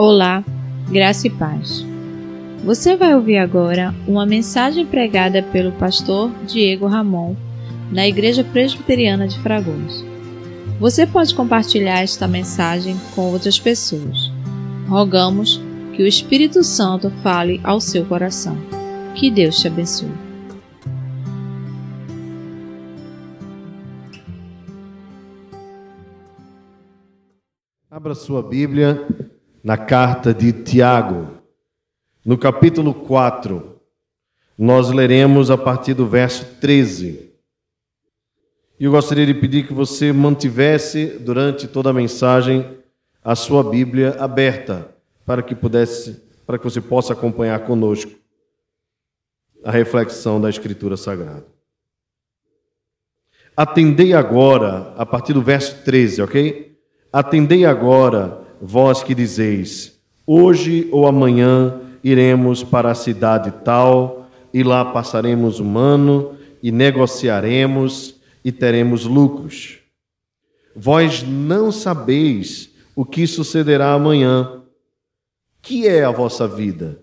Olá, graça e paz. Você vai ouvir agora uma mensagem pregada pelo pastor Diego Ramon na Igreja Presbiteriana de Fragoso. Você pode compartilhar esta mensagem com outras pessoas. Rogamos que o Espírito Santo fale ao seu coração. Que Deus te abençoe. Abra sua Bíblia na carta de Tiago, no capítulo 4. Nós leremos a partir do verso 13. E eu gostaria de pedir que você mantivesse durante toda a mensagem a sua Bíblia aberta, para que pudesse, para que você possa acompanhar conosco a reflexão da Escritura Sagrada. Atendei agora, a partir do verso 13, ok? Atendei agora vós que dizeis: Hoje ou amanhã iremos para a cidade tal, e lá passaremos um ano, e negociaremos, e teremos lucros. Vós não sabeis o que sucederá amanhã. Que é a vossa vida?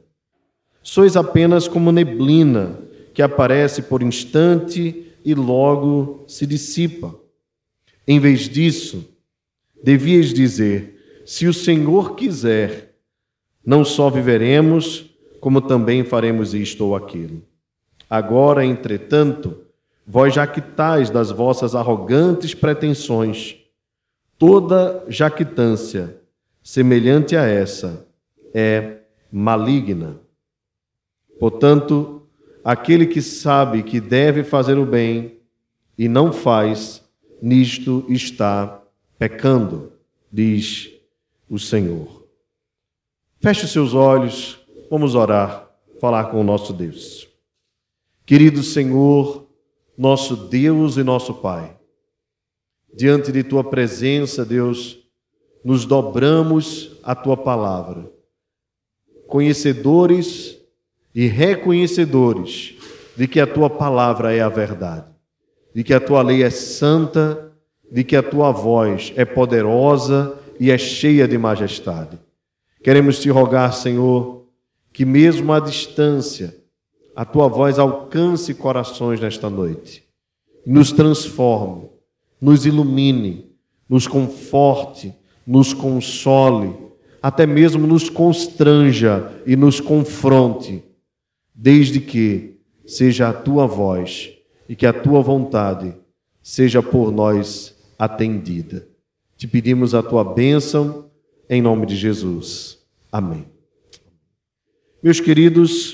Sois apenas como neblina que aparece por instante e logo se dissipa. Em vez disso, devias dizer: se o Senhor quiser, não só viveremos, como também faremos isto ou aquilo. Agora, entretanto, vós jactais das vossas arrogantes pretensões. Toda jactância semelhante a essa é maligna. Portanto, aquele que sabe que deve fazer o bem e não faz, nisto está pecando, diz o Senhor. Feche seus olhos, vamos orar, falar com o nosso Deus. Querido Senhor, nosso Deus e nosso Pai, diante de tua presença, Deus, nos dobramos a tua palavra, conhecedores e reconhecedores de que a tua palavra é a verdade, de que a tua lei é santa, de que a tua voz é poderosa e é cheia de majestade. Queremos te rogar, Senhor, que mesmo à distância, a tua voz alcance corações nesta noite, nos transforme, nos ilumine, nos conforte, nos console, até mesmo nos constranja e nos confronte, desde que seja a tua voz e que a tua vontade seja por nós atendida. Te pedimos a tua bênção em nome de Jesus. Amém. Meus queridos,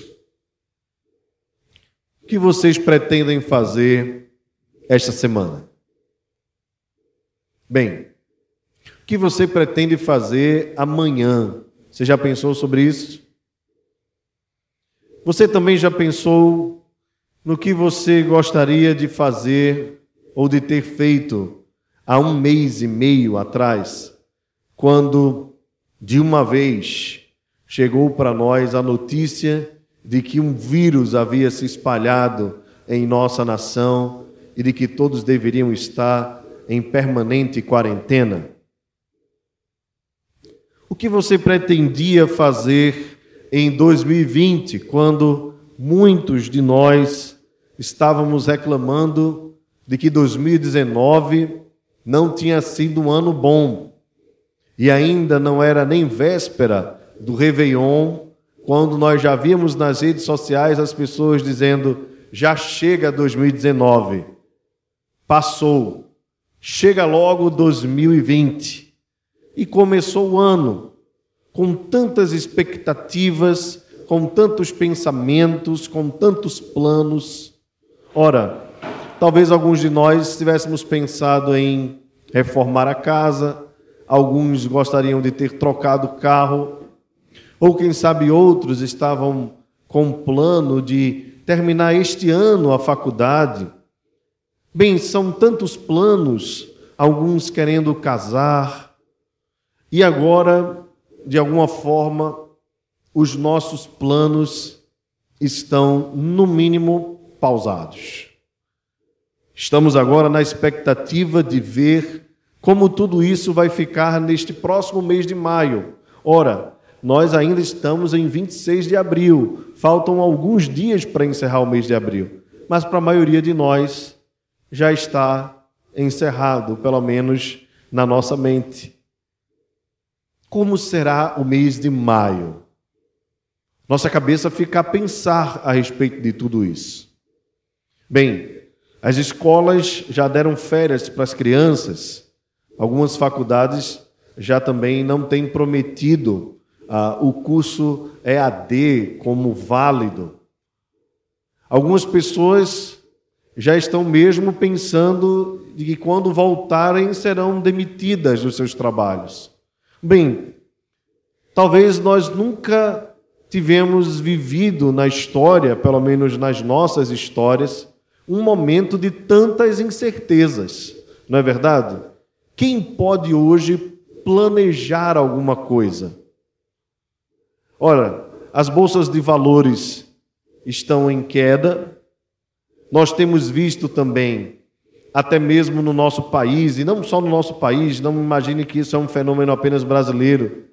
o que vocês pretendem fazer esta semana? Bem, o que você pretende fazer amanhã? Você já pensou sobre isso? Você também já pensou no que você gostaria de fazer ou de ter feito há um mês e meio atrás, quando de uma vez chegou para nós a notícia de que um vírus havia se espalhado em nossa nação e de que todos deveriam estar em permanente quarentena. O que você pretendia fazer em 2020, quando muitos de nós estávamos reclamando de que 2019 não tinha sido um ano bom. E ainda não era nem véspera do Réveillon, quando nós já víamos nas redes sociais as pessoas dizendo: já chega 2019, passou, chega logo 2020. E começou o ano com tantas expectativas, com tantos pensamentos, com tantos planos. Ora, Talvez alguns de nós tivéssemos pensado em reformar a casa, alguns gostariam de ter trocado o carro, ou quem sabe outros estavam com plano de terminar este ano a faculdade. Bem, são tantos planos, alguns querendo casar, e agora, de alguma forma, os nossos planos estão, no mínimo, pausados. Estamos agora na expectativa de ver como tudo isso vai ficar neste próximo mês de maio. Ora, nós ainda estamos em 26 de abril, faltam alguns dias para encerrar o mês de abril, mas para a maioria de nós já está encerrado, pelo menos na nossa mente. Como será o mês de maio? Nossa cabeça fica a pensar a respeito de tudo isso. Bem, as escolas já deram férias para as crianças, algumas faculdades já também não têm prometido ah, o curso EAD como válido. Algumas pessoas já estão mesmo pensando de que quando voltarem serão demitidas dos seus trabalhos. Bem, talvez nós nunca tivemos vivido na história, pelo menos nas nossas histórias, um momento de tantas incertezas, não é verdade? Quem pode hoje planejar alguma coisa? Ora, as bolsas de valores estão em queda. Nós temos visto também, até mesmo no nosso país, e não só no nosso país, não imagine que isso é um fenômeno apenas brasileiro,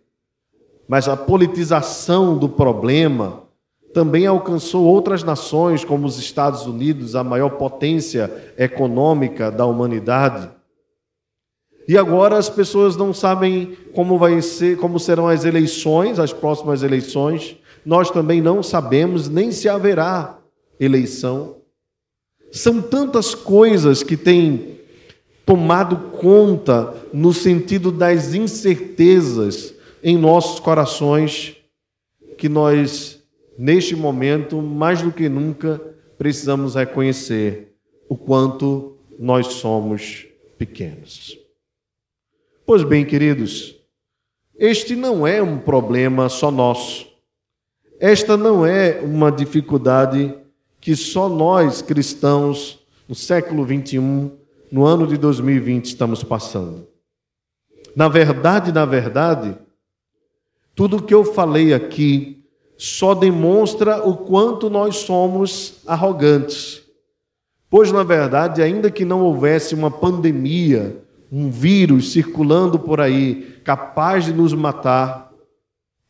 mas a politização do problema também alcançou outras nações, como os Estados Unidos, a maior potência econômica da humanidade. E agora as pessoas não sabem como vai ser, como serão as eleições, as próximas eleições. Nós também não sabemos nem se haverá eleição. São tantas coisas que têm tomado conta no sentido das incertezas em nossos corações que nós neste momento, mais do que nunca, precisamos reconhecer o quanto nós somos pequenos. Pois bem, queridos, este não é um problema só nosso. Esta não é uma dificuldade que só nós cristãos, no século 21, no ano de 2020, estamos passando. Na verdade, na verdade, tudo o que eu falei aqui só demonstra o quanto nós somos arrogantes. Pois, na verdade, ainda que não houvesse uma pandemia, um vírus circulando por aí, capaz de nos matar,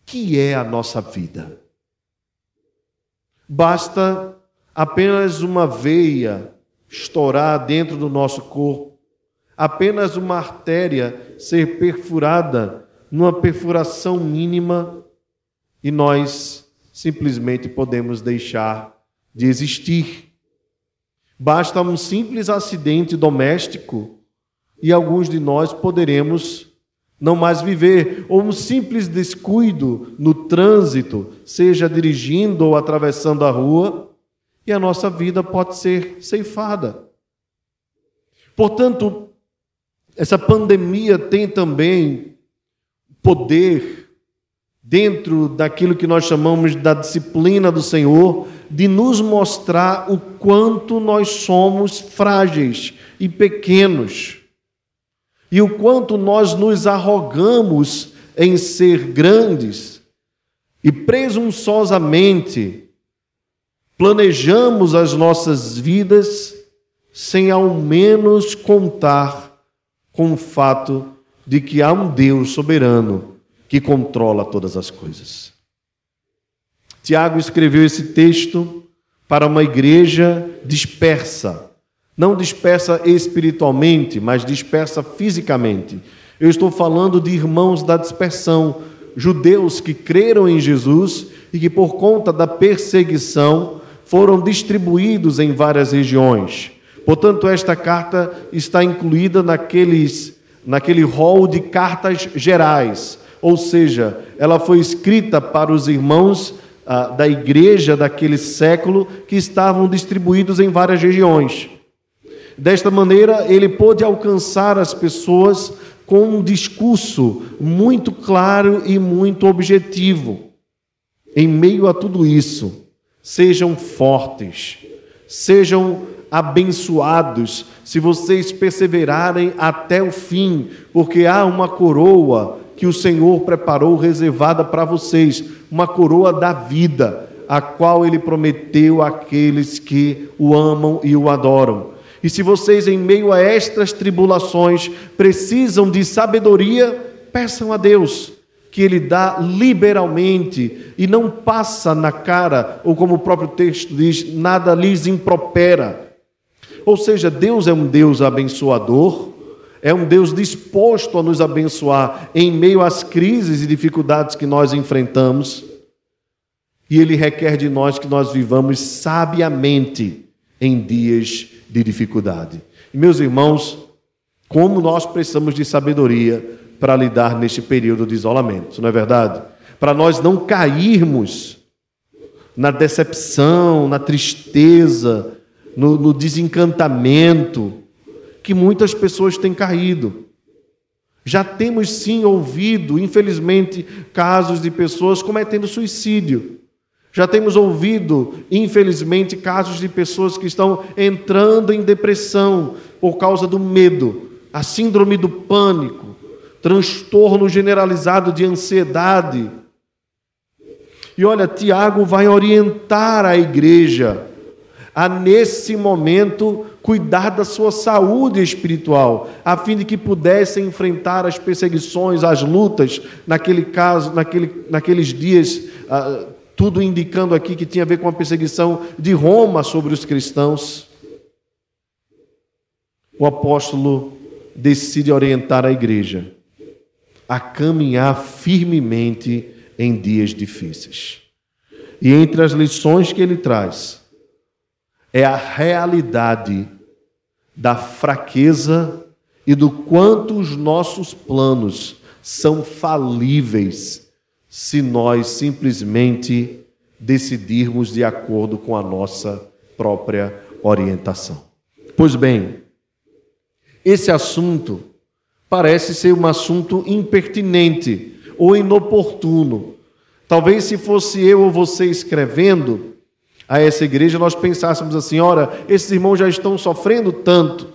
que é a nossa vida? Basta apenas uma veia estourar dentro do nosso corpo, apenas uma artéria ser perfurada numa perfuração mínima e nós simplesmente podemos deixar de existir. Basta um simples acidente doméstico e alguns de nós poderemos não mais viver, ou um simples descuido no trânsito, seja dirigindo ou atravessando a rua, e a nossa vida pode ser ceifada. Portanto, essa pandemia tem também poder dentro daquilo que nós chamamos da disciplina do Senhor, de nos mostrar o quanto nós somos frágeis e pequenos, e o quanto nós nos arrogamos em ser grandes. E presunçosamente planejamos as nossas vidas sem ao menos contar com o fato de que há um Deus soberano que controla todas as coisas. Tiago escreveu esse texto para uma igreja dispersa, não dispersa espiritualmente, mas dispersa fisicamente. Eu estou falando de irmãos da dispersão, judeus que creram em Jesus e que, por conta da perseguição, foram distribuídos em várias regiões. Portanto, esta carta está incluída naqueles, naquele rol de cartas gerais, ou seja, ela foi escrita para os irmãos ah, da igreja daquele século que estavam distribuídos em várias regiões. Desta maneira, ele pôde alcançar as pessoas com um discurso muito claro e muito objetivo. Em meio a tudo isso, sejam fortes, sejam abençoados, se vocês perseverarem até o fim, porque há uma coroa que o Senhor preparou reservada para vocês, uma coroa da vida, a qual ele prometeu àqueles que o amam e o adoram. E se vocês, em meio a estas tribulações, precisam de sabedoria, peçam a Deus, que ele dá liberalmente e não passa na cara, ou como o próprio texto diz, nada lhes impropera. Ou seja, Deus é um Deus abençoador, é um Deus disposto a nos abençoar em meio às crises e dificuldades que nós enfrentamos. E Ele requer de nós que nós vivamos sabiamente em dias de dificuldade. Meus irmãos, como nós precisamos de sabedoria para lidar neste período de isolamento, não é verdade? Para nós não cairmos na decepção, na tristeza, no, no desencantamento que muitas pessoas têm caído. Já temos sim ouvido, infelizmente, casos de pessoas cometendo suicídio. Já temos ouvido, infelizmente, casos de pessoas que estão entrando em depressão por causa do medo, a síndrome do pânico, transtorno generalizado de ansiedade. E olha, Tiago vai orientar a igreja a, nesse momento, cuidar da sua saúde espiritual, a fim de que pudessem enfrentar as perseguições, as lutas, naquele caso, naquele, naqueles dias. Uh, tudo indicando aqui que tinha a ver com a perseguição de Roma sobre os cristãos. O apóstolo decide orientar a igreja a caminhar firmemente em dias difíceis. E entre as lições que ele traz, é a realidade da fraqueza e do quanto os nossos planos são falíveis se nós simplesmente decidirmos de acordo com a nossa própria orientação. Pois bem, esse assunto parece ser um assunto impertinente ou inoportuno. Talvez se fosse eu ou você escrevendo a essa igreja, nós pensássemos assim: ora, esses irmãos já estão sofrendo tanto,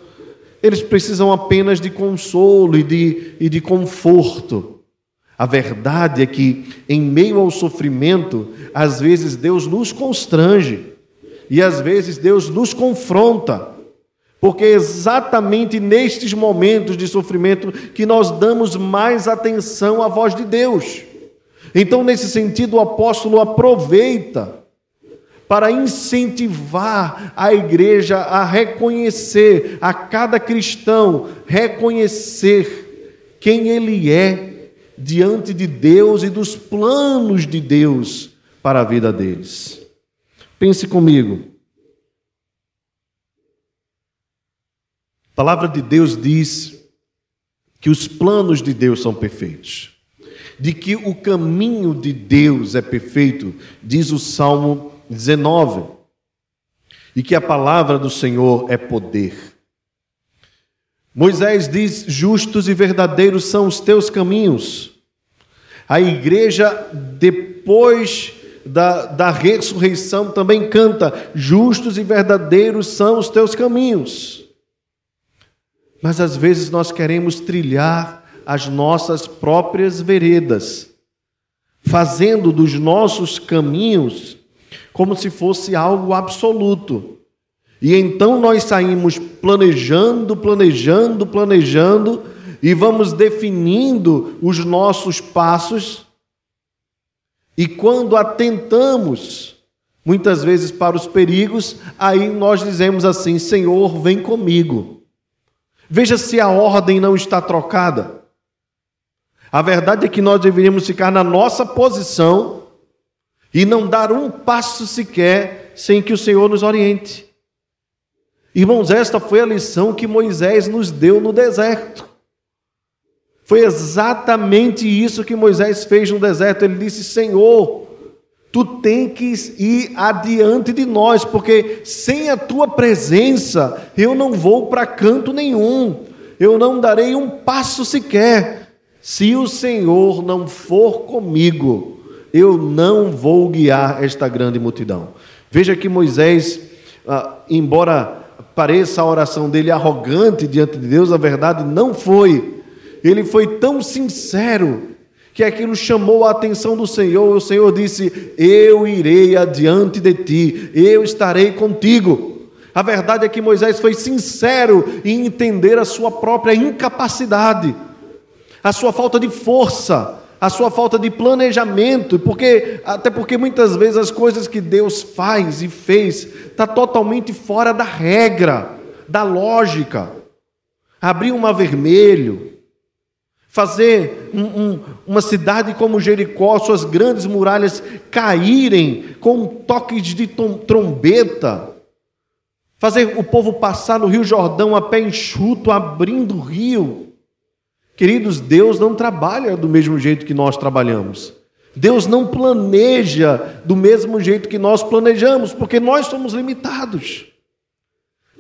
eles precisam apenas de consolo e de, e de conforto. A verdade é que, em meio ao sofrimento, às vezes Deus nos constrange e às vezes Deus nos confronta, porque é exatamente nestes momentos de sofrimento que nós damos mais atenção à voz de Deus. Então, nesse sentido, o apóstolo aproveita para incentivar a igreja a reconhecer, a cada cristão, reconhecer quem ele é diante de Deus e dos planos de Deus para a vida deles. Pense comigo. A palavra de Deus diz que os planos de Deus são perfeitos, de que o caminho de Deus é perfeito, diz o Salmo 19, e que a palavra do Senhor é poder. Moisés diz: Justos e verdadeiros são os teus caminhos. A igreja, depois da, da ressurreição, também canta: Justos e verdadeiros são os teus caminhos. Mas às vezes nós queremos trilhar as nossas próprias veredas, fazendo dos nossos caminhos como se fosse algo absoluto. E então nós saímos planejando, planejando, planejando e vamos definindo os nossos passos. E quando atentamos, muitas vezes para os perigos, aí nós dizemos assim: Senhor, vem comigo. Veja se a ordem não está trocada. A verdade é que nós deveríamos ficar na nossa posição e não dar um passo sequer sem que o Senhor nos oriente. Irmãos, esta foi a lição que Moisés nos deu no deserto. Foi exatamente isso que Moisés fez no deserto. Ele disse: Senhor, tu tens que ir adiante de nós, porque sem a tua presença eu não vou para canto nenhum, eu não darei um passo sequer. Se o Senhor não for comigo, eu não vou guiar esta grande multidão. Veja que Moisés, ah, embora pareça a oração dele arrogante diante de Deus, a verdade não foi. Ele foi tão sincero que aquilo chamou a atenção do Senhor. O Senhor disse: Eu irei adiante de ti, eu estarei contigo. A verdade é que Moisés foi sincero em entender a sua própria incapacidade, a sua falta de força, a sua falta de planejamento, porque até porque muitas vezes as coisas que Deus faz e fez está totalmente fora da regra, da lógica. Abrir um mar vermelho, fazer um, um, uma cidade como Jericó, suas grandes muralhas caírem com toques de trombeta, fazer o povo passar no Rio Jordão a pé enxuto, abrindo o rio. Queridos, Deus não trabalha do mesmo jeito que nós trabalhamos. Deus não planeja do mesmo jeito que nós planejamos, porque nós somos limitados.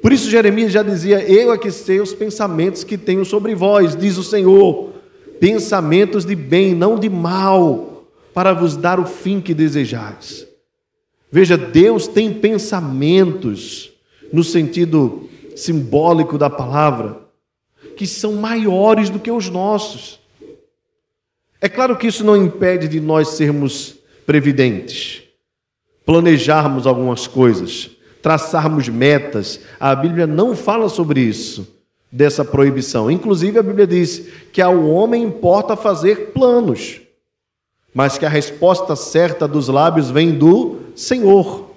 Por isso Jeremias já dizia: Eu é que sei os pensamentos que tenho sobre vós, diz o Senhor, pensamentos de bem, não de mal, para vos dar o fim que desejais. Veja, Deus tem pensamentos no sentido simbólico da palavra, que são maiores do que os nossos. É claro que isso não impede de nós sermos previdentes, planejarmos algumas coisas, traçarmos metas. A Bíblia não fala sobre isso, dessa proibição. Inclusive, a Bíblia diz que ao homem importa fazer planos, mas que a resposta certa dos lábios vem do Senhor.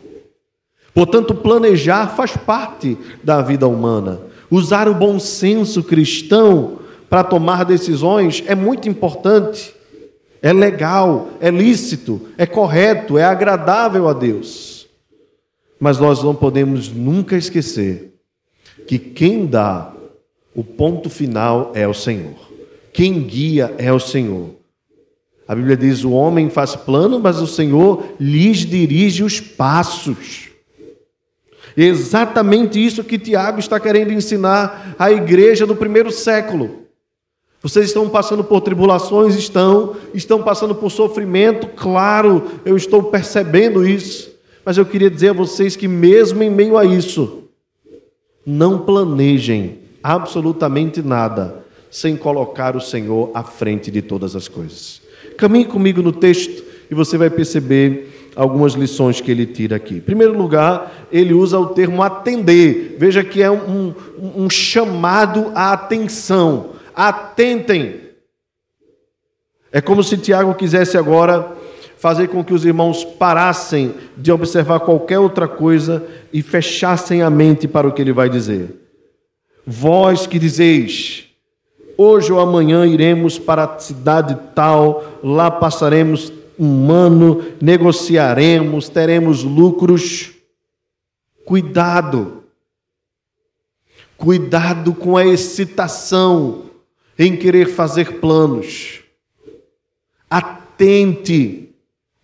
Portanto, planejar faz parte da vida humana. Usar o bom senso cristão para tomar decisões é muito importante, é legal, é lícito, é correto, é agradável a Deus. Mas nós não podemos nunca esquecer que quem dá o ponto final é o Senhor, quem guia é o Senhor. A Bíblia diz: o homem faz plano, mas o Senhor lhes dirige os passos. Exatamente isso que Tiago está querendo ensinar à igreja do primeiro século. Vocês estão passando por tribulações? Estão. Estão passando por sofrimento? Claro, eu estou percebendo isso. Mas eu queria dizer a vocês que, mesmo em meio a isso, não planejem absolutamente nada sem colocar o Senhor à frente de todas as coisas. Caminhe comigo no texto e você vai perceber algumas lições que ele tira aqui. Em primeiro lugar, ele usa o termo atender. Veja que é um, um, um chamado à atenção. Atentem. É como se Tiago quisesse agora fazer com que os irmãos parassem de observar qualquer outra coisa e fechassem a mente para o que ele vai dizer. Vós que dizeis, hoje ou amanhã iremos para a cidade tal, lá passaremos um ano, negociaremos, teremos lucros. Cuidado. Cuidado com a excitação em querer fazer planos. Atente,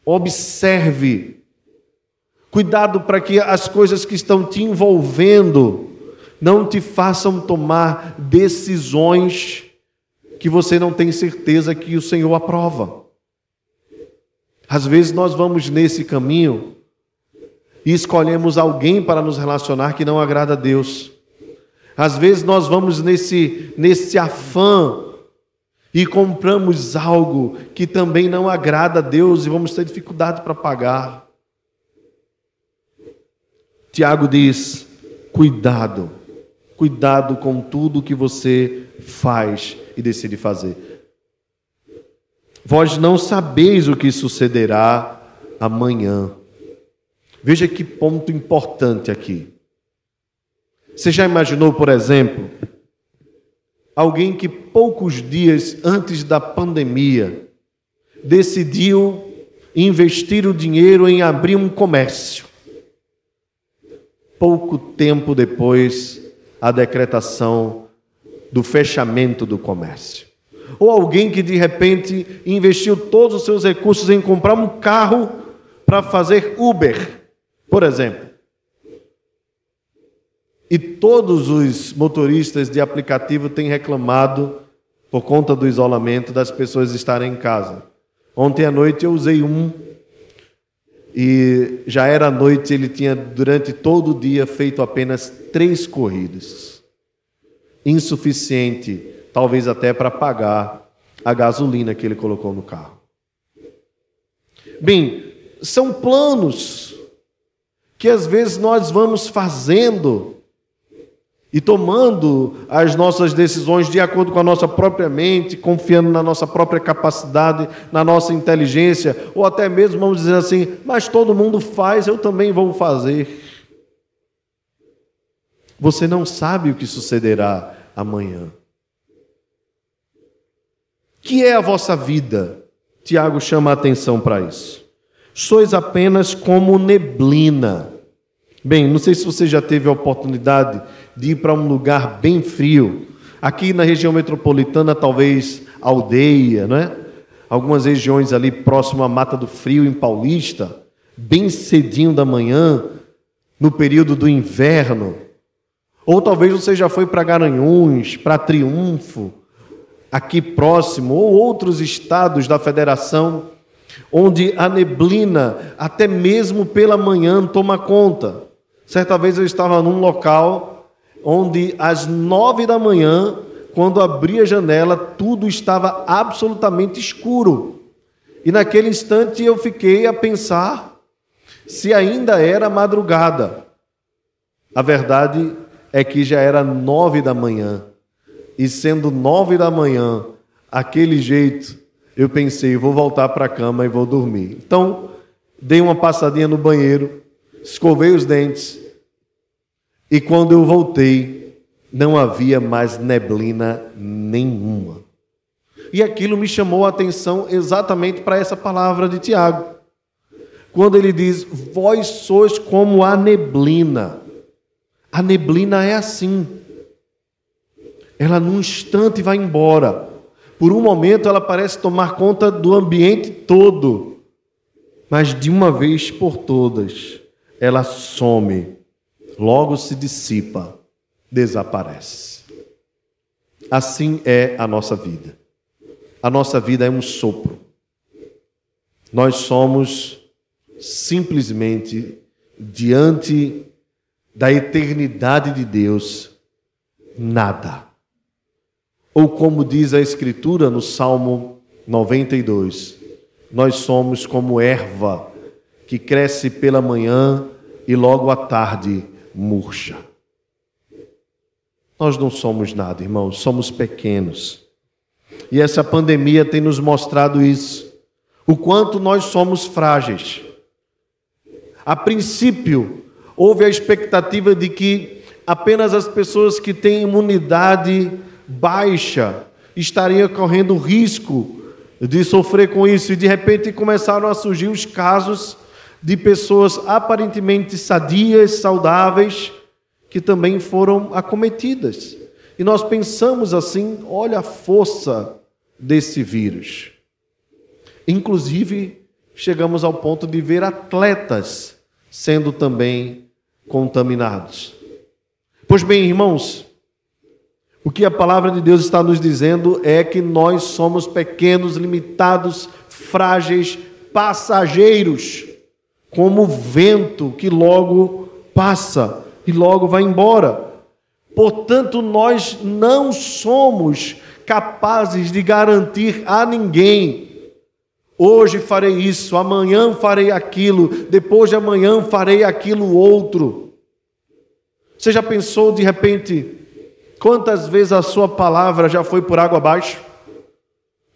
observe. Cuidado para que as coisas que estão te envolvendo não te façam tomar decisões que você não tem certeza que o Senhor aprova. Às vezes nós vamos nesse caminho e escolhemos alguém para nos relacionar que não agrada a Deus. Às vezes nós vamos nesse, nesse afã e compramos algo que também não agrada a Deus e vamos ter dificuldade para pagar. Tiago diz: cuidado, cuidado com tudo que você faz e decide fazer. Vós não sabeis o que sucederá amanhã. Veja que ponto importante aqui. Você já imaginou, por exemplo, alguém que poucos dias antes da pandemia decidiu investir o dinheiro em abrir um comércio? Pouco tempo depois, a decretação do fechamento do comércio. Ou alguém que de repente investiu todos os seus recursos em comprar um carro para fazer Uber, por exemplo. E todos os motoristas de aplicativo têm reclamado por conta do isolamento das pessoas estarem em casa. Ontem à noite eu usei um e já era noite, ele tinha durante todo o dia feito apenas três corridas. Insuficiente talvez até para pagar a gasolina que ele colocou no carro. Bem, são planos que às vezes nós vamos fazendo e tomando as nossas decisões de acordo com a nossa própria mente, confiando na nossa própria capacidade, na nossa inteligência, ou até mesmo vamos dizer assim, mas todo mundo faz, eu também vou fazer. Você não sabe o que sucederá amanhã. Que é a vossa vida? Tiago chama a atenção para isso. Sois apenas como neblina. Bem, não sei se você já teve a oportunidade de ir para um lugar bem frio. Aqui na região metropolitana, talvez aldeia, não é? Algumas regiões ali próximo à Mata do Frio, em Paulista, bem cedinho da manhã, no período do inverno. Ou talvez você já foi para Garanhuns, para Triunfo, aqui próximo, ou outros estados da federação, onde a neblina, até mesmo pela manhã, toma conta. Certa vez eu estava num local onde às nove da manhã, quando abri a janela, tudo estava absolutamente escuro. E naquele instante eu fiquei a pensar se ainda era madrugada. A verdade é que já era nove da manhã. E sendo nove da manhã, aquele jeito, eu pensei, vou voltar para a cama e vou dormir. Então, dei uma passadinha no banheiro, escovei os dentes, e quando eu voltei, não havia mais neblina nenhuma. E aquilo me chamou a atenção exatamente para essa palavra de Tiago. Quando ele diz: Vós sois como a neblina. A neblina é assim. Ela num instante vai embora. Por um momento ela parece tomar conta do ambiente todo. Mas de uma vez por todas, ela some logo se dissipa, desaparece. Assim é a nossa vida. A nossa vida é um sopro. Nós somos simplesmente diante da eternidade de Deus nada. Ou como diz a Escritura no Salmo 92, nós somos como erva que cresce pela manhã e logo à tarde murcha. Nós não somos nada, irmãos, somos pequenos. E essa pandemia tem nos mostrado isso. O quanto nós somos frágeis. A princípio, houve a expectativa de que apenas as pessoas que têm imunidade baixa estariam correndo risco de sofrer com isso, e de repente começaram a surgir os casos de pessoas aparentemente sadias, saudáveis, que também foram acometidas. E nós pensamos assim: olha a força desse vírus. Inclusive, chegamos ao ponto de ver atletas sendo também contaminados. Pois bem, irmãos, o que a palavra de Deus está nos dizendo é que nós somos pequenos, limitados, frágeis, passageiros como vento que logo passa e logo vai embora. Portanto, nós não somos capazes de garantir a ninguém. Hoje farei isso, amanhã farei aquilo, depois de amanhã farei aquilo outro. Você já pensou de repente quantas vezes a sua palavra já foi por água abaixo?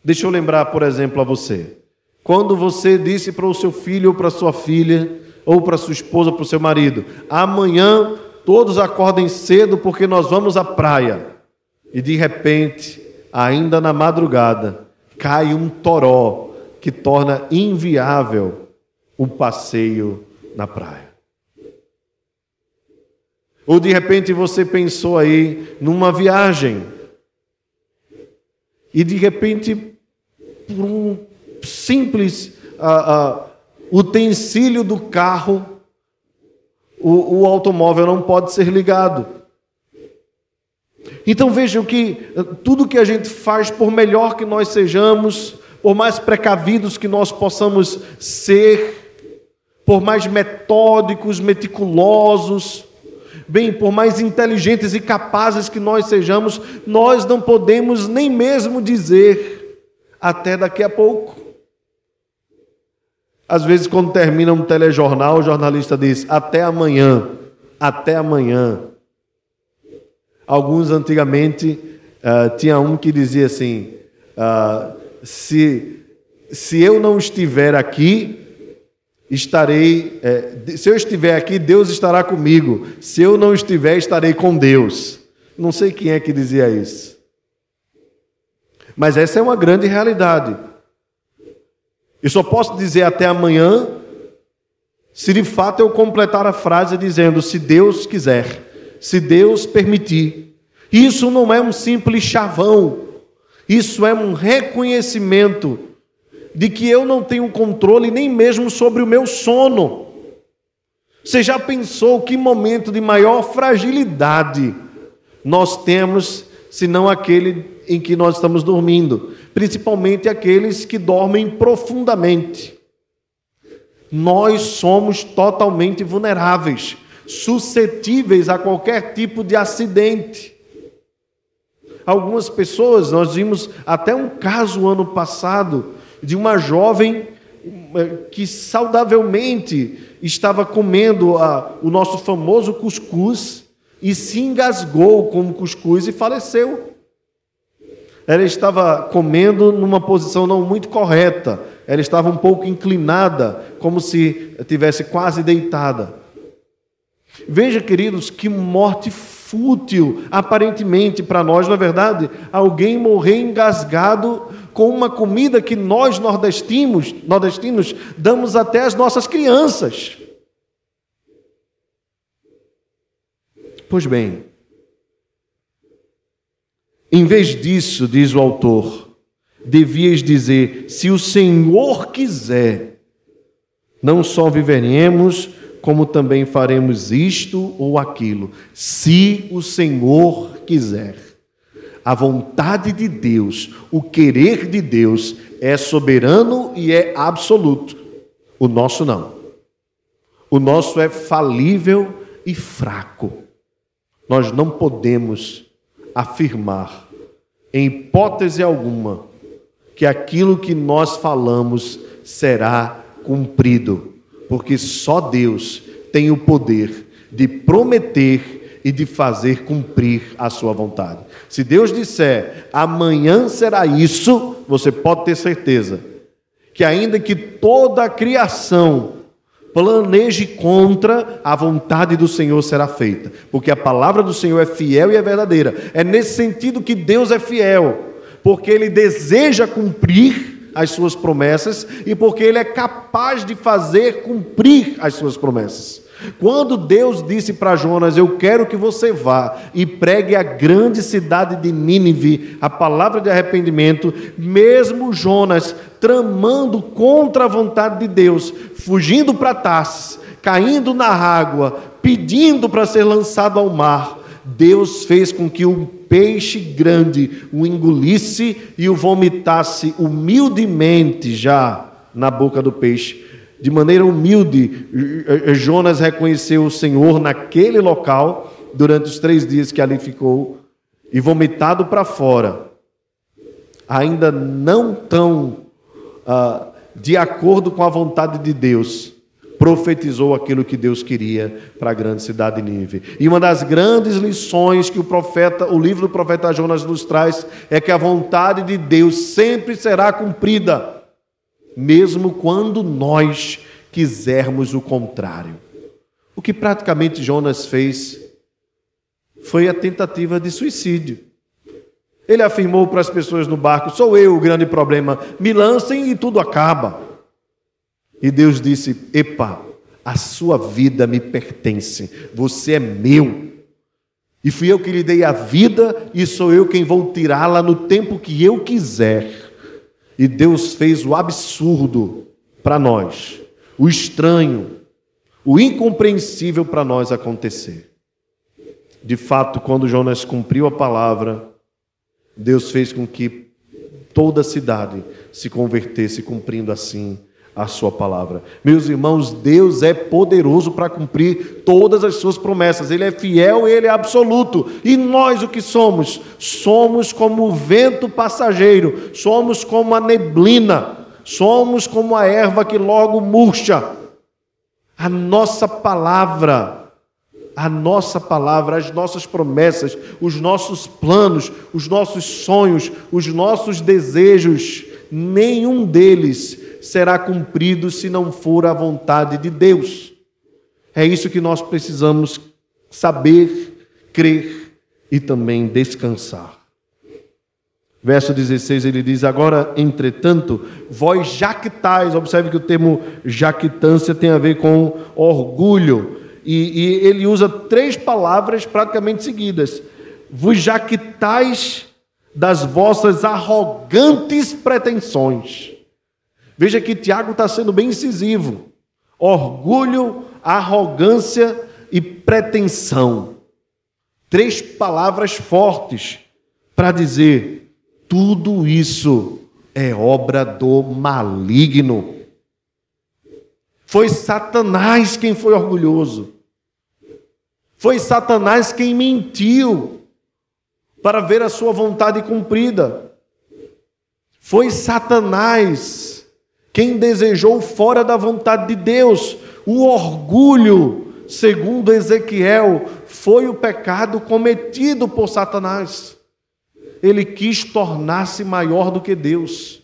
Deixa eu lembrar, por exemplo, a você. Quando você disse para o seu filho ou para sua filha, ou para sua esposa, para o seu marido, amanhã todos acordem cedo porque nós vamos à praia. E de repente, ainda na madrugada, cai um toró que torna inviável o passeio na praia. Ou de repente você pensou aí numa viagem e de repente, por um simples ah, ah, utensílio do carro, o, o automóvel não pode ser ligado. Então vejam que ah, tudo que a gente faz, por melhor que nós sejamos, por mais precavidos que nós possamos ser, por mais metódicos, meticulosos, bem, por mais inteligentes e capazes que nós sejamos, nós não podemos nem mesmo dizer até daqui a pouco. Às vezes, quando termina um telejornal, o jornalista diz: até amanhã, até amanhã. Alguns antigamente uh, tinha um que dizia assim: uh, se, se eu não estiver aqui, estarei. É, se eu estiver aqui, Deus estará comigo. Se eu não estiver, estarei com Deus. Não sei quem é que dizia isso. Mas essa é uma grande realidade. Eu só posso dizer até amanhã se de fato eu completar a frase dizendo: se Deus quiser, se Deus permitir. Isso não é um simples chavão, isso é um reconhecimento de que eu não tenho controle nem mesmo sobre o meu sono. Você já pensou que momento de maior fragilidade nós temos, senão aquele em que nós estamos dormindo, principalmente aqueles que dormem profundamente? Nós somos totalmente vulneráveis, suscetíveis a qualquer tipo de acidente. Algumas pessoas, nós vimos até um caso ano passado de uma jovem eh, que saudavelmente estava comendo a, o nosso famoso cuscuz e se engasgou com o cuscuz e faleceu. Ela estava comendo numa posição não muito correta, ela estava um pouco inclinada, como se estivesse quase deitada. Veja, queridos, que morte fútil, aparentemente para nós, na é verdade, alguém morrer engasgado com uma comida que nós nordestinos, nordestinos damos até às nossas crianças. Pois bem, em vez disso, diz o autor, devias dizer: se o Senhor quiser, não só viveremos, como também faremos isto ou aquilo, se o Senhor quiser. A vontade de Deus, o querer de Deus é soberano e é absoluto. O nosso não. O nosso é falível e fraco. Nós não podemos afirmar, em hipótese alguma, que aquilo que nós falamos será cumprido porque só Deus tem o poder de prometer e de fazer cumprir a sua vontade. Se Deus disser amanhã será isso, você pode ter certeza que, ainda que toda a criação planeje contra, a vontade do Senhor será feita, porque a palavra do Senhor é fiel e é verdadeira. É nesse sentido que Deus é fiel, porque Ele deseja cumprir as suas promessas e porque ele é capaz de fazer cumprir as suas promessas. Quando Deus disse para Jonas: Eu quero que você vá e pregue a grande cidade de Nínive a palavra de arrependimento, mesmo Jonas tramando contra a vontade de Deus, fugindo para Tarsis, caindo na água, pedindo para ser lançado ao mar, Deus fez com que um peixe grande o engolisse e o vomitasse humildemente já na boca do peixe. De maneira humilde, Jonas reconheceu o Senhor naquele local durante os três dias que ali ficou e vomitado para fora, ainda não tão uh, de acordo com a vontade de Deus profetizou aquilo que Deus queria para a grande cidade de Nínive. E uma das grandes lições que o profeta, o livro do profeta Jonas nos traz é que a vontade de Deus sempre será cumprida, mesmo quando nós quisermos o contrário. O que praticamente Jonas fez foi a tentativa de suicídio. Ele afirmou para as pessoas no barco: Sou eu o grande problema, me lancem e tudo acaba. E Deus disse: Epa, a sua vida me pertence, você é meu. E fui eu que lhe dei a vida, e sou eu quem vou tirá-la no tempo que eu quiser. E Deus fez o absurdo para nós, o estranho, o incompreensível para nós acontecer. De fato, quando Jonas cumpriu a palavra, Deus fez com que toda a cidade se convertesse, cumprindo assim a sua palavra. Meus irmãos, Deus é poderoso para cumprir todas as suas promessas. Ele é fiel, ele é absoluto. E nós o que somos? Somos como o vento passageiro, somos como a neblina, somos como a erva que logo murcha. A nossa palavra a nossa palavra, as nossas promessas, os nossos planos, os nossos sonhos, os nossos desejos, nenhum deles será cumprido se não for a vontade de Deus. É isso que nós precisamos saber, crer e também descansar. Verso 16 ele diz: Agora, entretanto, vós jactais, observe que o termo jactância tem a ver com orgulho, e, e ele usa três palavras praticamente seguidas: Vos jactais das vossas arrogantes pretensões. Veja que Tiago está sendo bem incisivo: orgulho, arrogância e pretensão. Três palavras fortes para dizer: tudo isso é obra do maligno. Foi Satanás quem foi orgulhoso. Foi Satanás quem mentiu para ver a sua vontade cumprida. Foi Satanás quem desejou fora da vontade de Deus. O orgulho, segundo Ezequiel, foi o pecado cometido por Satanás. Ele quis tornar-se maior do que Deus.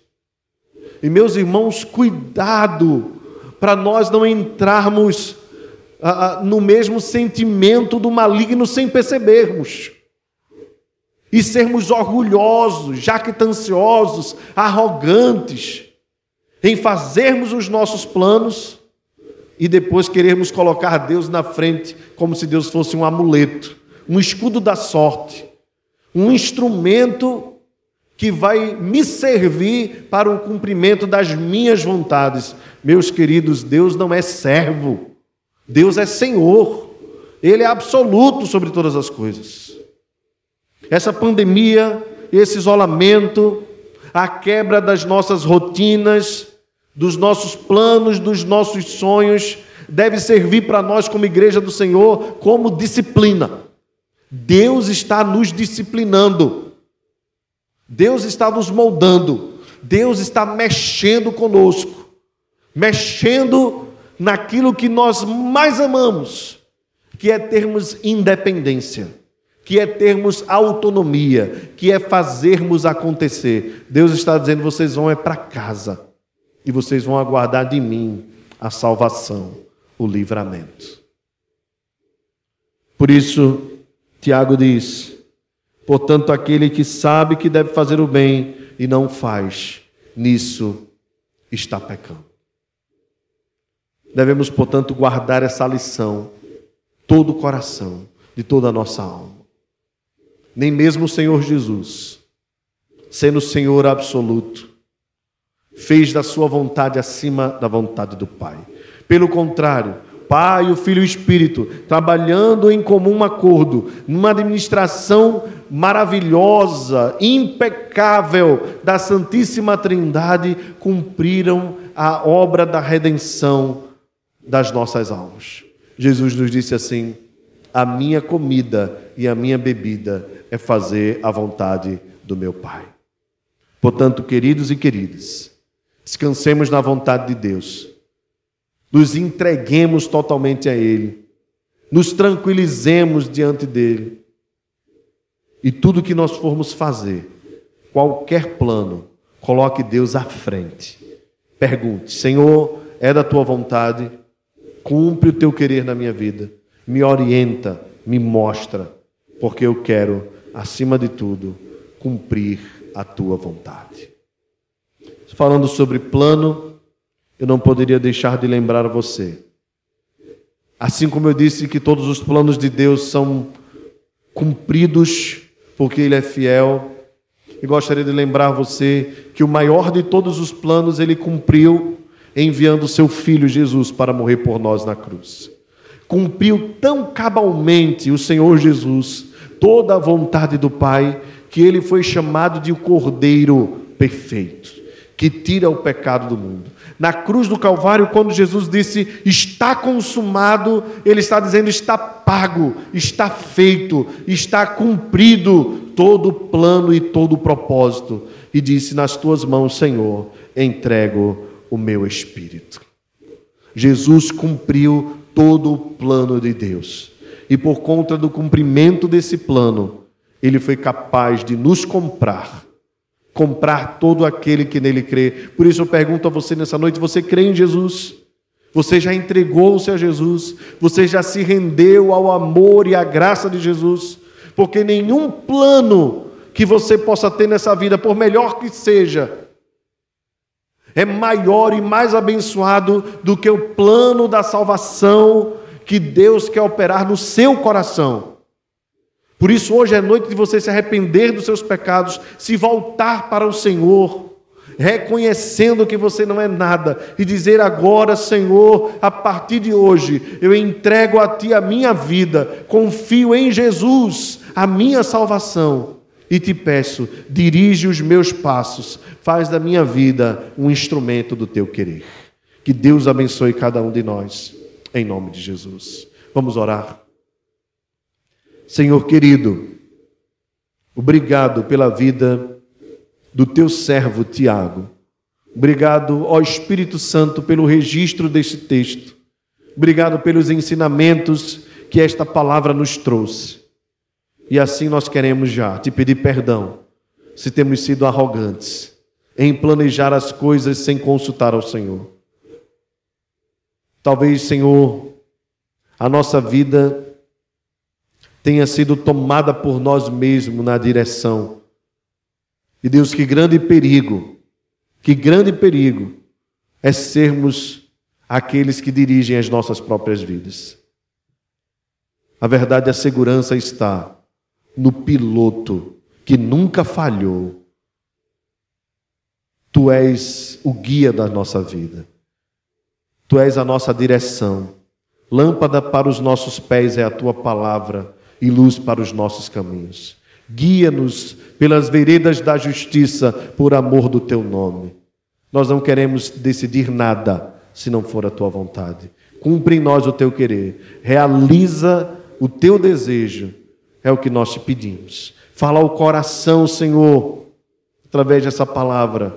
E meus irmãos, cuidado para nós não entrarmos ah, ah, no mesmo sentimento do maligno sem percebermos. E sermos orgulhosos, jactanciosos, arrogantes, em fazermos os nossos planos e depois querermos colocar Deus na frente como se Deus fosse um amuleto, um escudo da sorte, um instrumento que vai me servir para o cumprimento das minhas vontades. Meus queridos, Deus não é servo, Deus é Senhor, Ele é absoluto sobre todas as coisas. Essa pandemia, esse isolamento, a quebra das nossas rotinas, dos nossos planos, dos nossos sonhos, deve servir para nós, como igreja do Senhor, como disciplina. Deus está nos disciplinando. Deus está nos moldando, Deus está mexendo conosco, mexendo naquilo que nós mais amamos, que é termos independência, que é termos autonomia, que é fazermos acontecer. Deus está dizendo: vocês vão é para casa e vocês vão aguardar de mim a salvação, o livramento. Por isso, Tiago diz: Portanto, aquele que sabe que deve fazer o bem e não faz, nisso está pecando. Devemos, portanto, guardar essa lição, todo o coração, de toda a nossa alma. Nem mesmo o Senhor Jesus, sendo o Senhor absoluto, fez da sua vontade acima da vontade do Pai. Pelo contrário, Pai, o Filho e o Espírito, trabalhando em comum acordo, numa administração maravilhosa, impecável da Santíssima Trindade, cumpriram a obra da redenção das nossas almas. Jesus nos disse assim: A minha comida e a minha bebida é fazer a vontade do meu Pai. Portanto, queridos e queridas, descansemos na vontade de Deus nos entreguemos totalmente a Ele, nos tranquilizemos diante dEle. E tudo que nós formos fazer, qualquer plano, coloque Deus à frente. Pergunte: Senhor, é da tua vontade? Cumpre o teu querer na minha vida. Me orienta, me mostra, porque eu quero, acima de tudo, cumprir a tua vontade. Falando sobre plano, eu não poderia deixar de lembrar você. Assim como eu disse que todos os planos de Deus são cumpridos porque Ele é fiel, e gostaria de lembrar você que o maior de todos os planos Ele cumpriu enviando seu Filho Jesus para morrer por nós na cruz. Cumpriu tão cabalmente o Senhor Jesus toda a vontade do Pai que Ele foi chamado de o Cordeiro perfeito, que tira o pecado do mundo. Na cruz do Calvário, quando Jesus disse está consumado, ele está dizendo está pago, está feito, está cumprido todo o plano e todo o propósito. E disse: Nas tuas mãos, Senhor, entrego o meu espírito. Jesus cumpriu todo o plano de Deus. E por conta do cumprimento desse plano, ele foi capaz de nos comprar. Comprar todo aquele que nele crê. Por isso eu pergunto a você nessa noite: você crê em Jesus? Você já entregou-se a Jesus? Você já se rendeu ao amor e à graça de Jesus? Porque nenhum plano que você possa ter nessa vida, por melhor que seja, é maior e mais abençoado do que o plano da salvação que Deus quer operar no seu coração. Por isso, hoje é noite de você se arrepender dos seus pecados, se voltar para o Senhor, reconhecendo que você não é nada e dizer agora, Senhor, a partir de hoje, eu entrego a Ti a minha vida, confio em Jesus, a minha salvação e te peço, dirige os meus passos, faz da minha vida um instrumento do teu querer. Que Deus abençoe cada um de nós, em nome de Jesus. Vamos orar. Senhor querido, obrigado pela vida do teu servo Tiago. Obrigado, ó Espírito Santo, pelo registro deste texto. Obrigado pelos ensinamentos que esta palavra nos trouxe. E assim nós queremos já te pedir perdão se temos sido arrogantes em planejar as coisas sem consultar ao Senhor. Talvez, Senhor, a nossa vida tenha sido tomada por nós mesmos na direção. E Deus, que grande perigo, que grande perigo é sermos aqueles que dirigem as nossas próprias vidas. A verdade, a segurança está no piloto que nunca falhou. Tu és o guia da nossa vida. Tu és a nossa direção. Lâmpada para os nossos pés é a tua palavra e luz para os nossos caminhos. Guia-nos pelas veredas da justiça por amor do teu nome. Nós não queremos decidir nada se não for a tua vontade. Cumpre em nós o teu querer. Realiza o teu desejo é o que nós te pedimos. Fala ao coração, Senhor, através dessa palavra,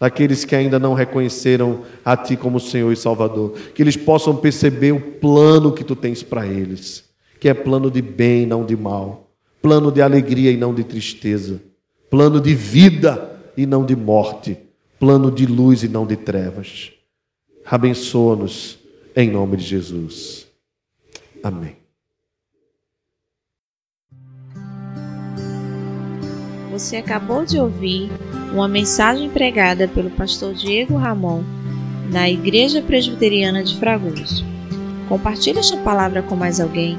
daqueles que ainda não reconheceram a Ti como Senhor e Salvador, que eles possam perceber o plano que Tu tens para eles, que é plano de bem, não de mal, plano de alegria e não de tristeza, plano de vida e não de morte, plano de luz e não de trevas. Abençoa-nos em nome de Jesus. Amém. Você acabou de ouvir uma mensagem pregada pelo pastor Diego Ramon na Igreja Presbiteriana de Fragoso. Compartilhe esta palavra com mais alguém.